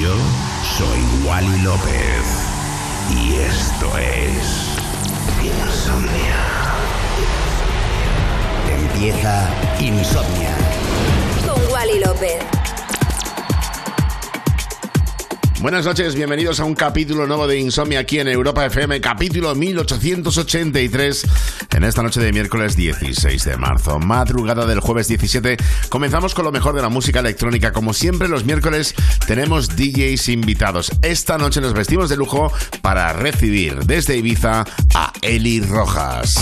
Yo soy Wally López y esto es Insomnia. Empieza Insomnia. Con Wally López. Buenas noches, bienvenidos a un capítulo nuevo de Insomnia aquí en Europa FM, capítulo 1883, en esta noche de miércoles 16 de marzo, madrugada del jueves 17. Comenzamos con lo mejor de la música electrónica. Como siempre, los miércoles tenemos DJs invitados. Esta noche nos vestimos de lujo para recibir desde Ibiza a Eli Rojas.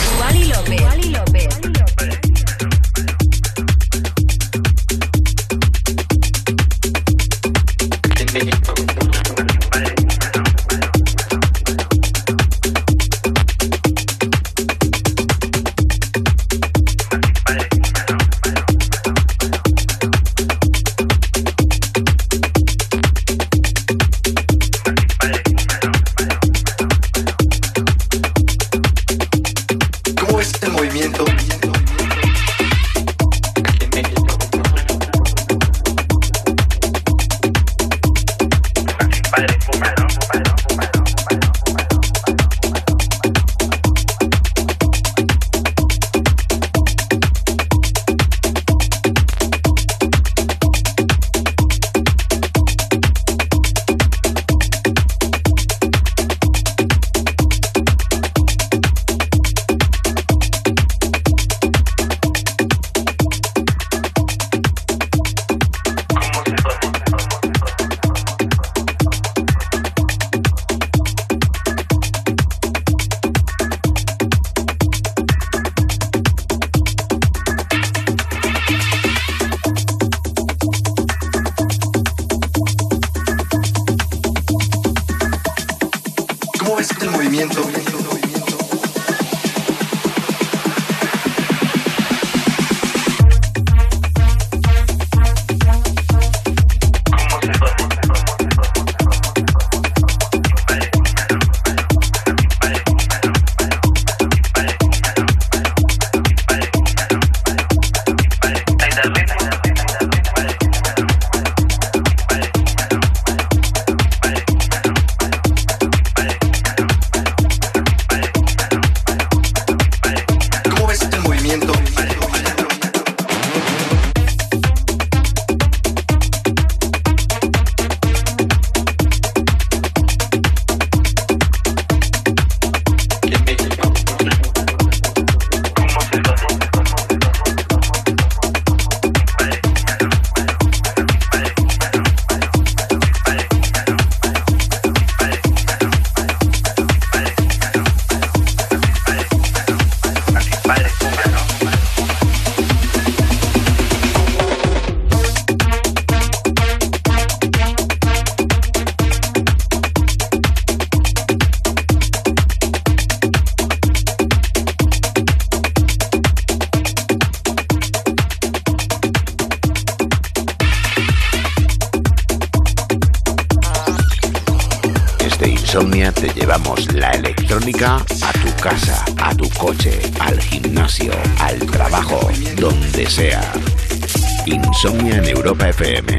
Insomnia en Europa FM.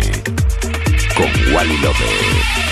Con Wally López.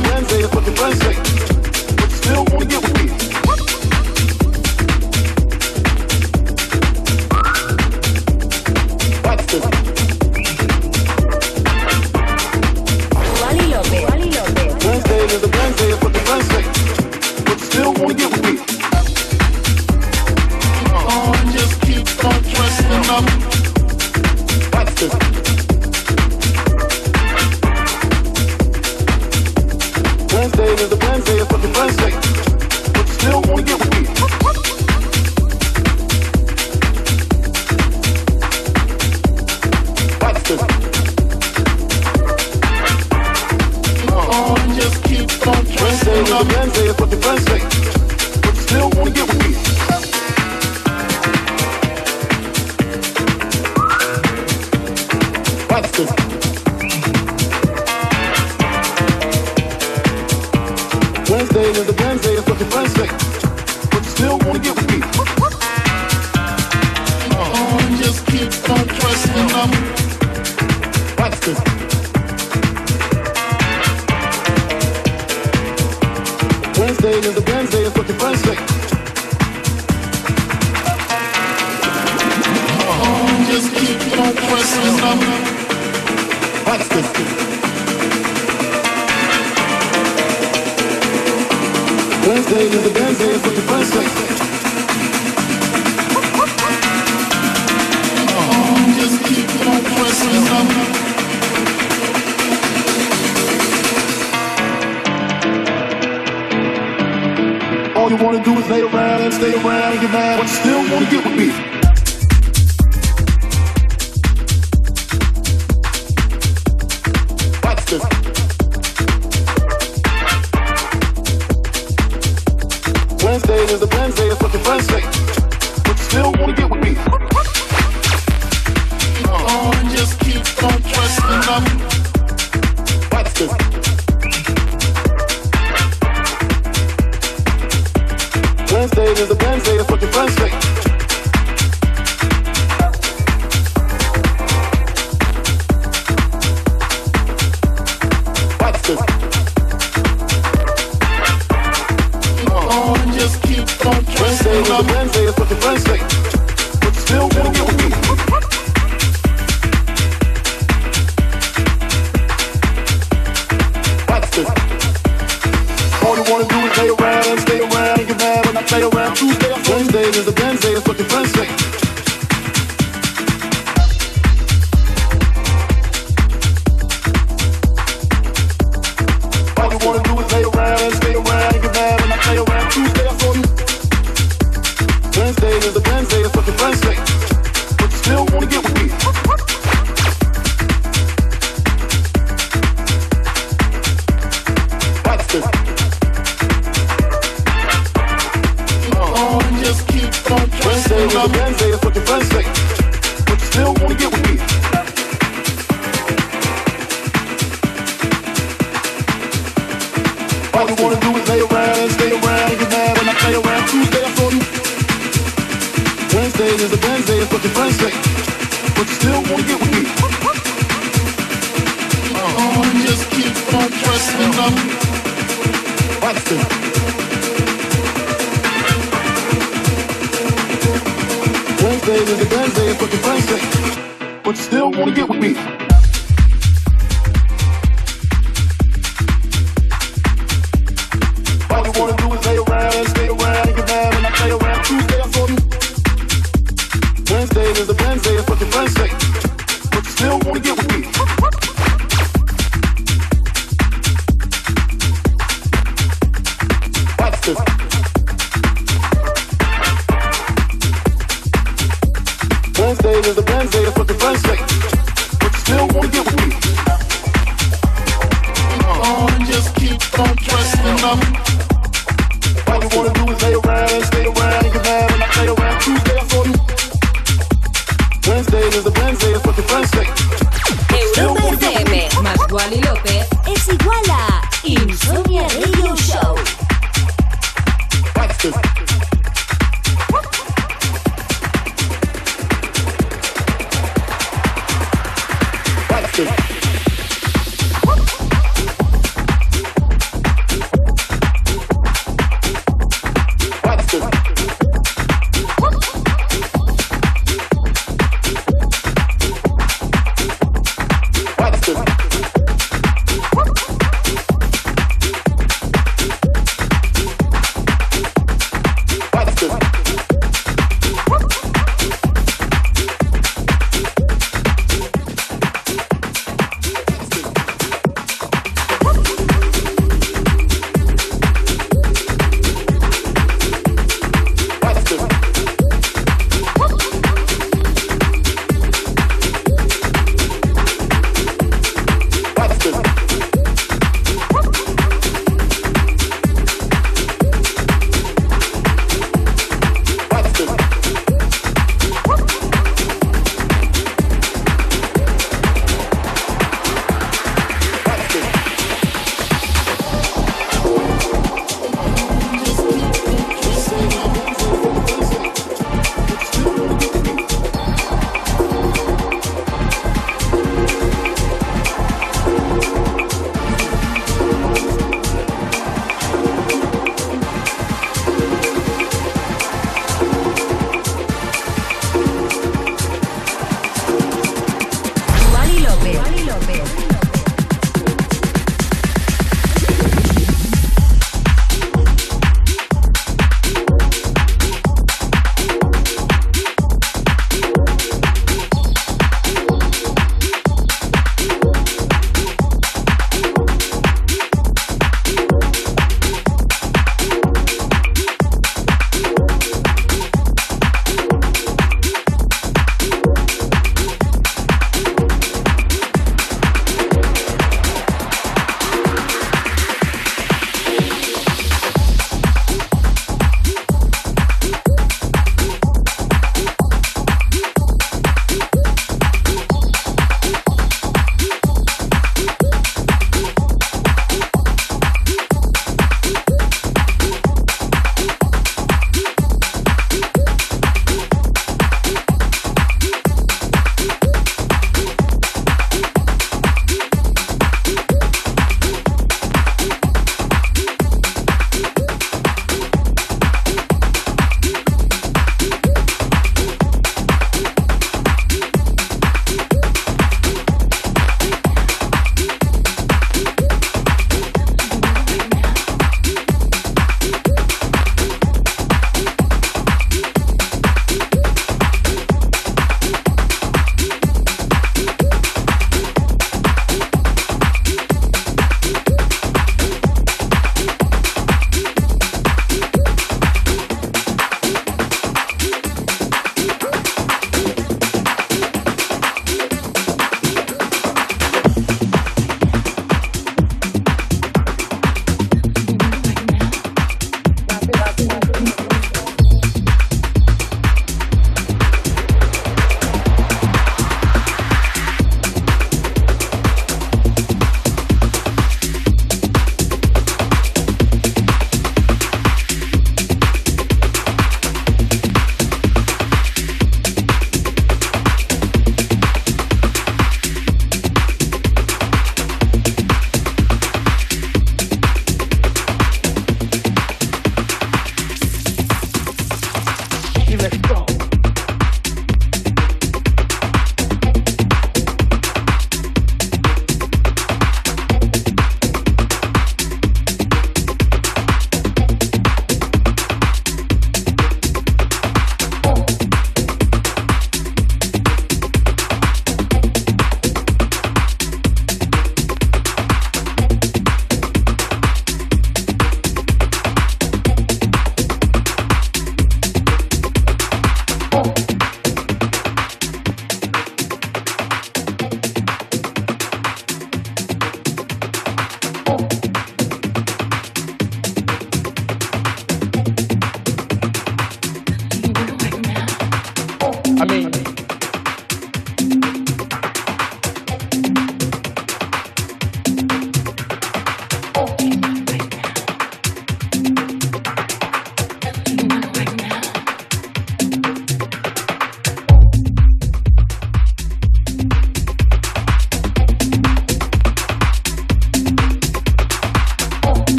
Wednesday, it's fucking Wednesday. But you still wanna get with me. But you still wanna get with me just Wednesday is a Wednesday, fucking But you still wanna get with me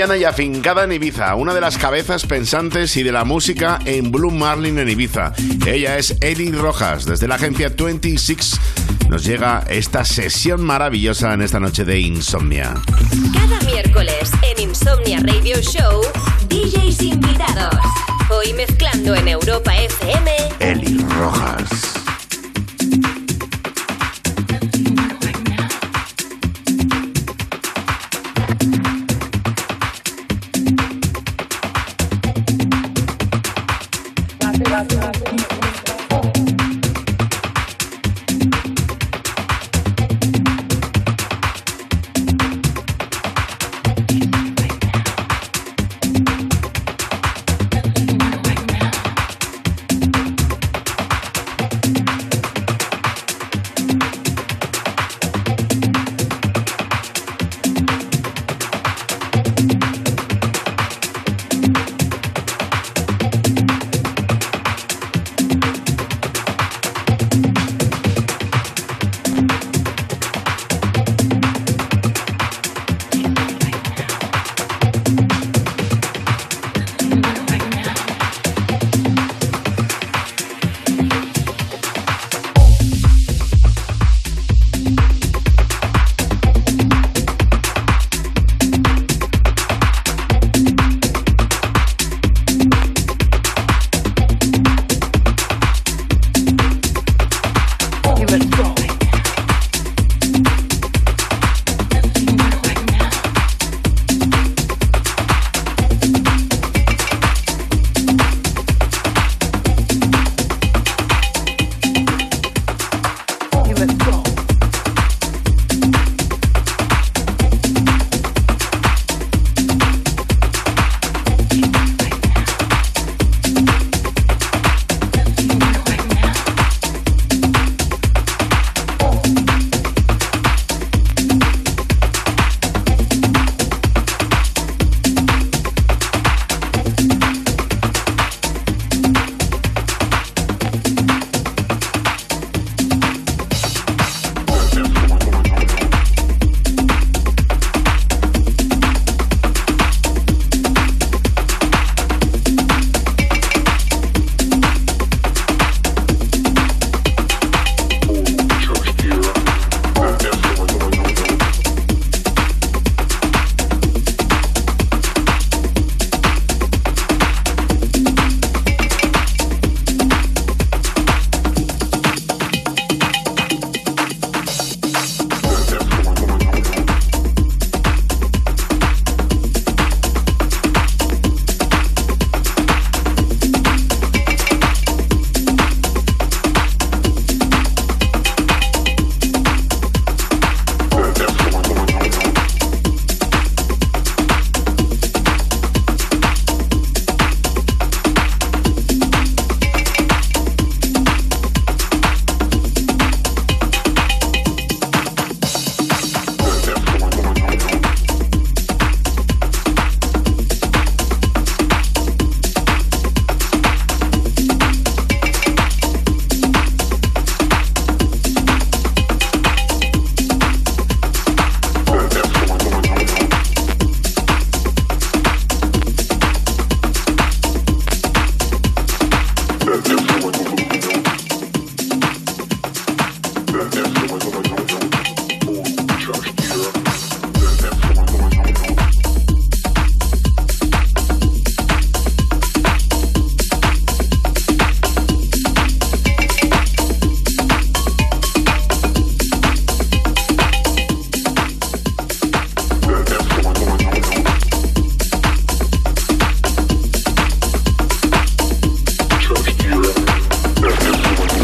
y afincada en Ibiza, una de las cabezas pensantes y de la música en Blue Marlin en Ibiza. Ella es Eddie Rojas, desde la agencia 26 nos llega esta sesión maravillosa en esta noche de Insomnia. Cada miércoles en Insomnia Radio Show, DJs invitados. Hoy mezclando en Europa FM, Eli Rojas.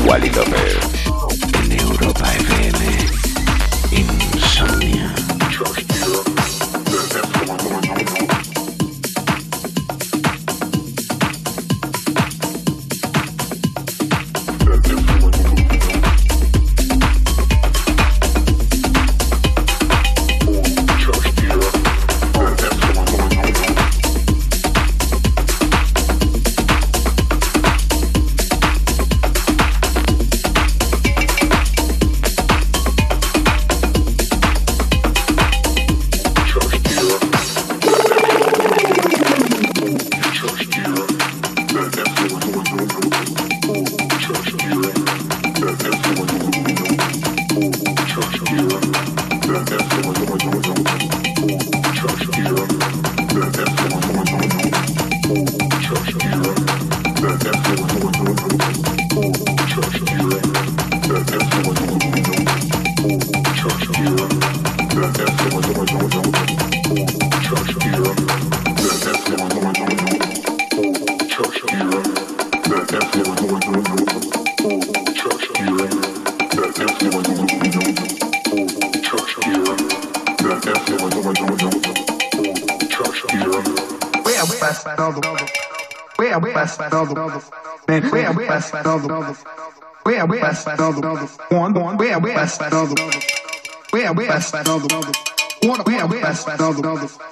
Wally López. best of the world. We are best of the world. What we are best of the world.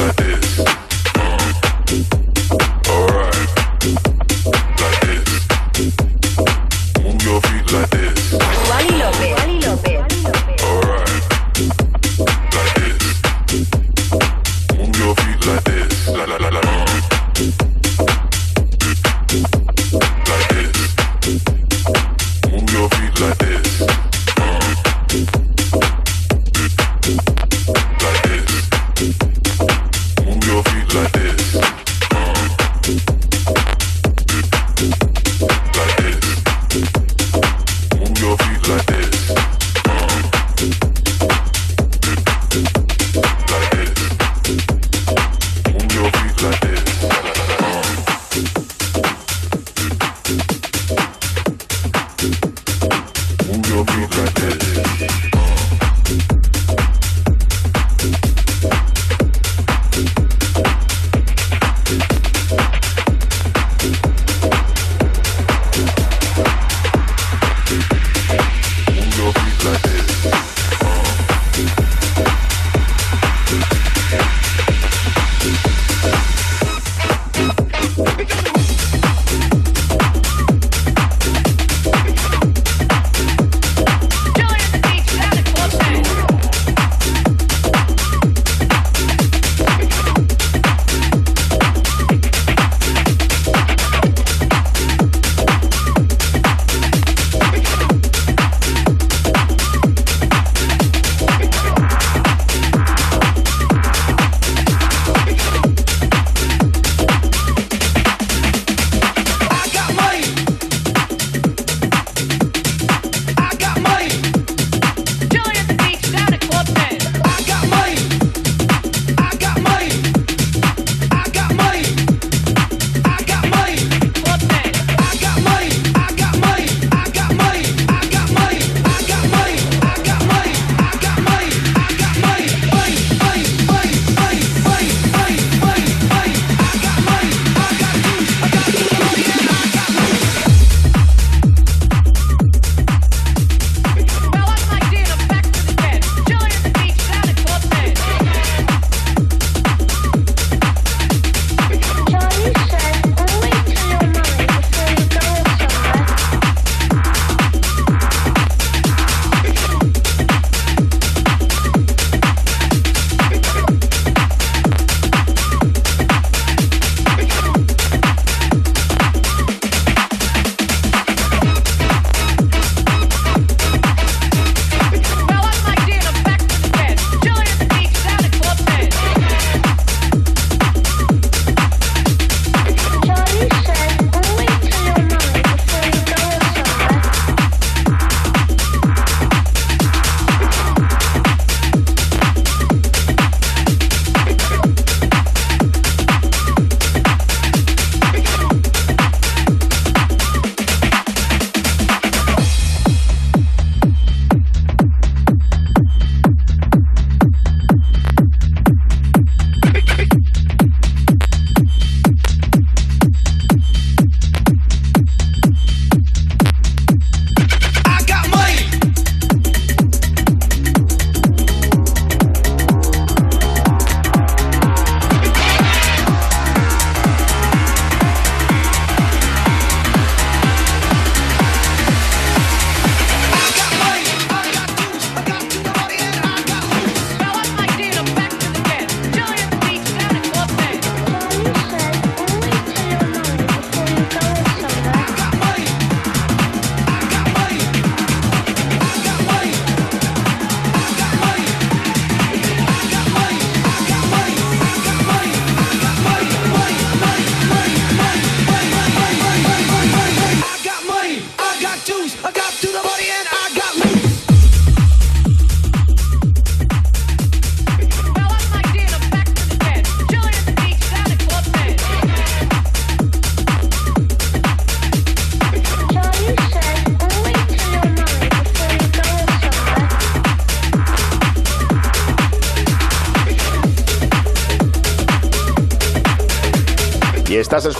that is.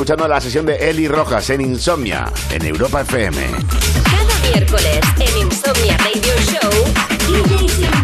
Escuchando la sesión de Eli Rojas en Insomnia, en Europa FM. Cada miércoles en Insomnia Radio Show, DJs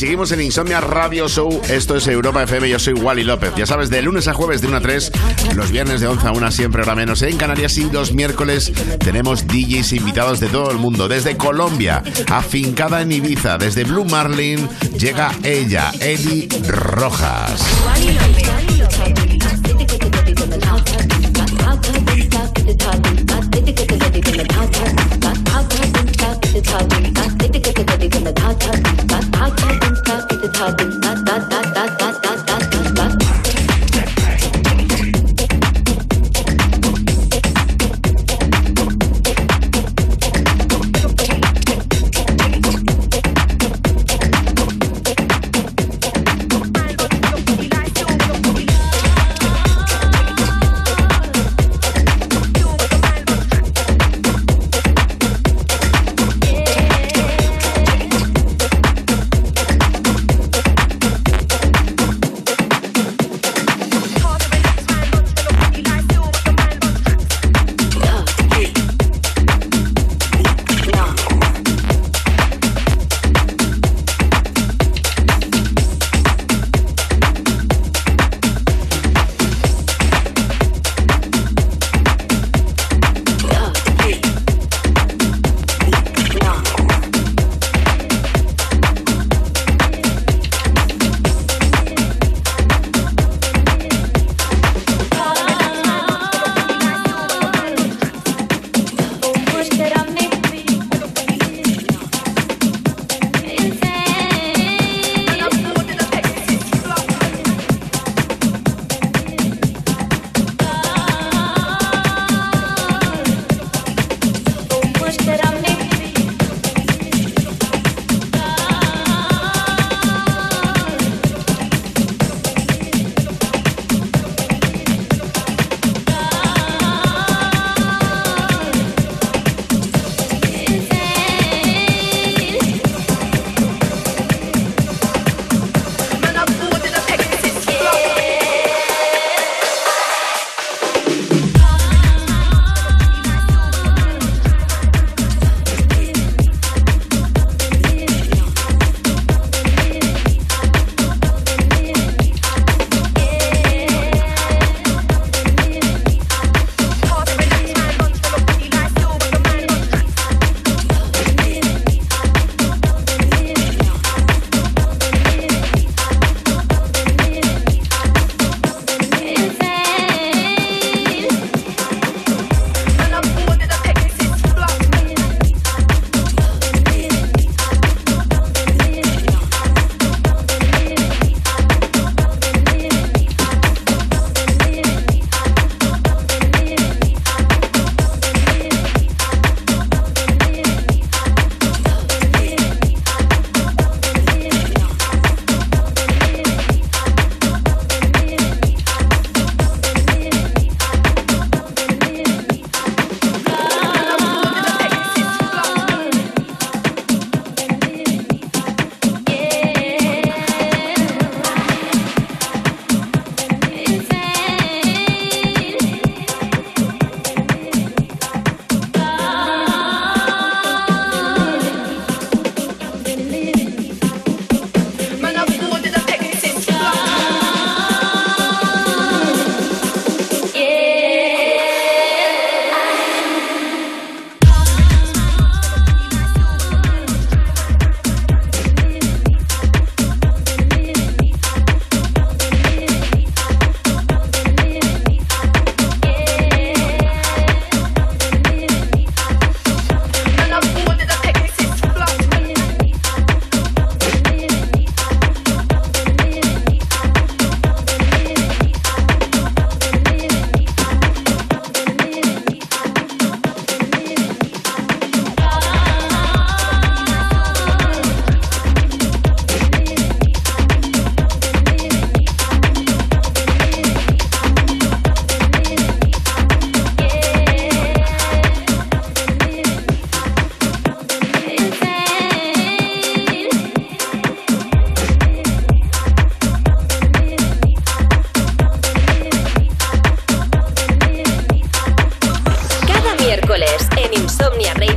seguimos en Insomnia Radio Show. Esto es Europa FM. Yo soy Wally López. Ya sabes, de lunes a jueves de 1 a 3, los viernes de 11 a 1, siempre hora menos en Canarias. Y los miércoles tenemos DJs invitados de todo el mundo. Desde Colombia, afincada en Ibiza. Desde Blue Marlin llega ella, Eddie Rojas.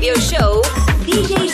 radio show, DJ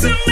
to me.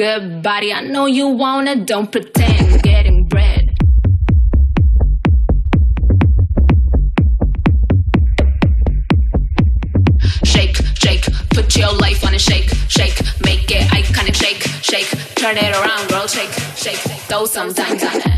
Good body. I know you wanna, don't pretend. Getting bread. Shake, shake, put your life on a shake, shake, make it iconic. Shake, shake, turn it around, girl. Shake, shake, throw some time on it.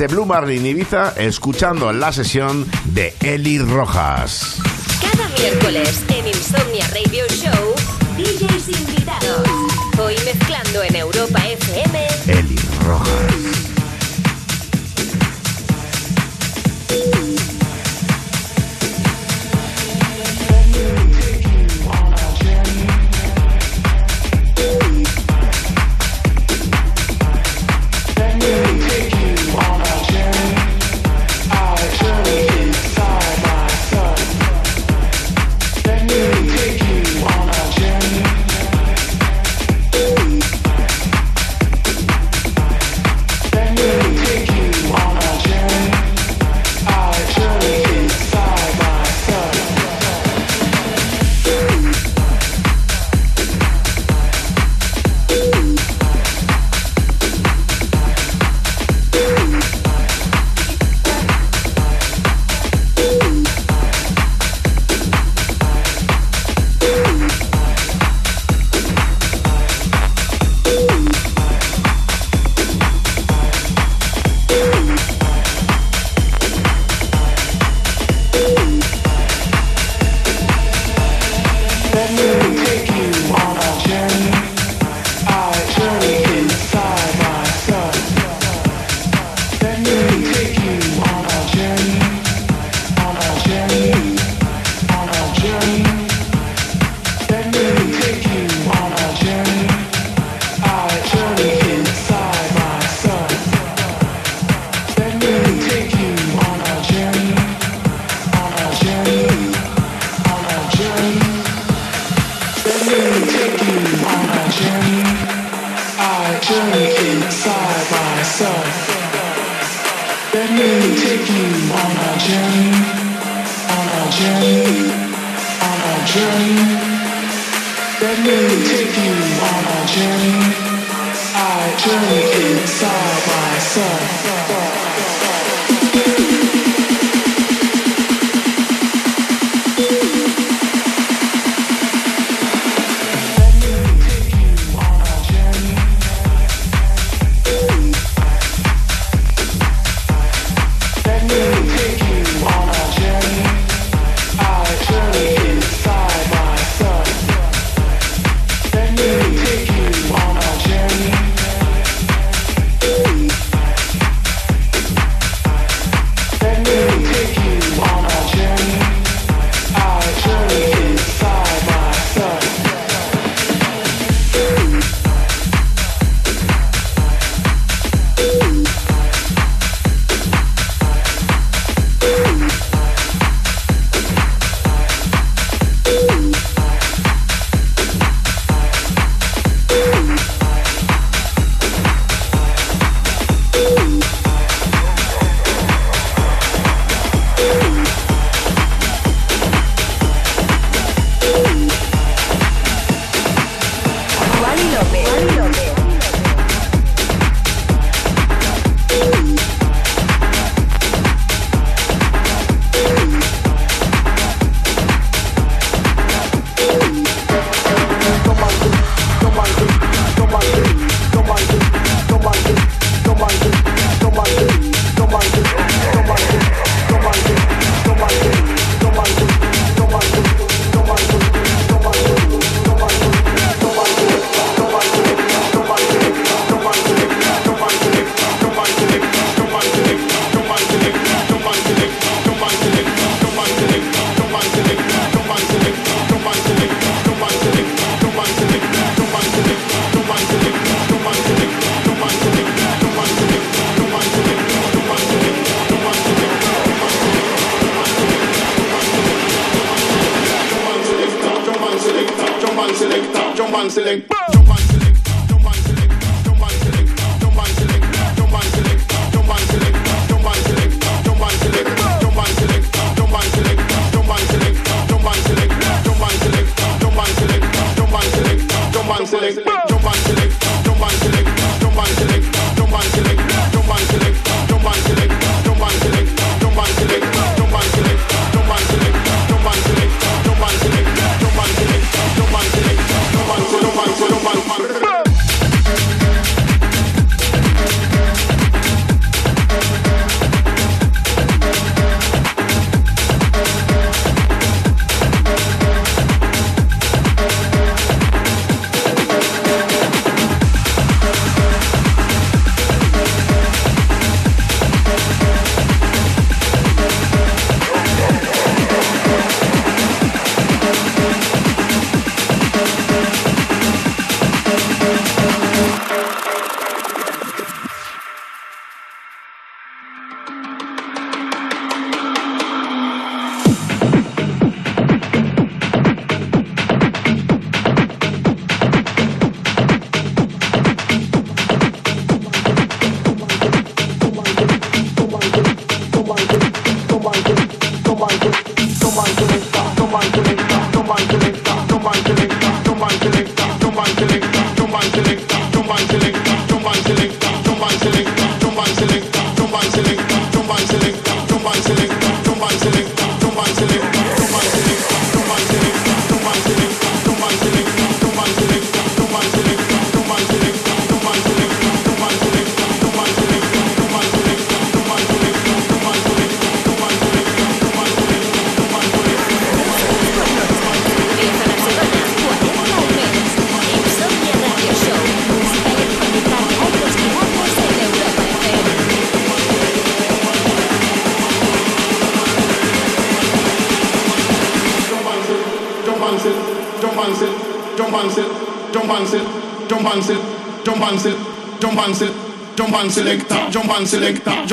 Desde Blue Marlin Ibiza, escuchando la sesión de Eli Rojas. Cada miércoles en Insomnia Radio Show, DJs invitados. Hoy mezclando en Europa FM, Eli Rojas.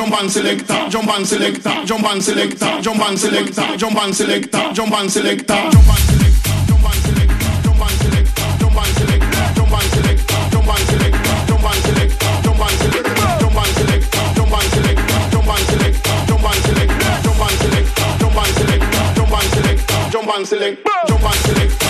jump and selector, jump and selector, jump and selector, jump and selector, jump and selector, jump and selector, jump and select, Jump and select, jump and select.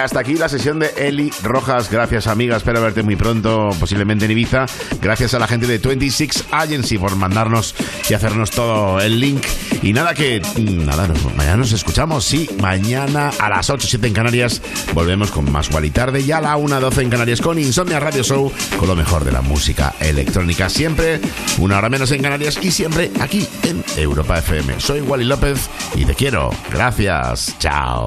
Hasta aquí la sesión de Eli Rojas. Gracias, amiga. Espero verte muy pronto, posiblemente en Ibiza. Gracias a la gente de 26 Agency por mandarnos y hacernos todo el link. Y nada, que. Nada, mañana nos escuchamos. Sí, mañana a las 8, 7 en Canarias volvemos con más y tarde. Y a la 1, 12 en Canarias con Insomnia Radio Show, con lo mejor de la música electrónica. Siempre una hora menos en Canarias y siempre aquí en Europa FM. Soy Wally López y te quiero. Gracias. Chao.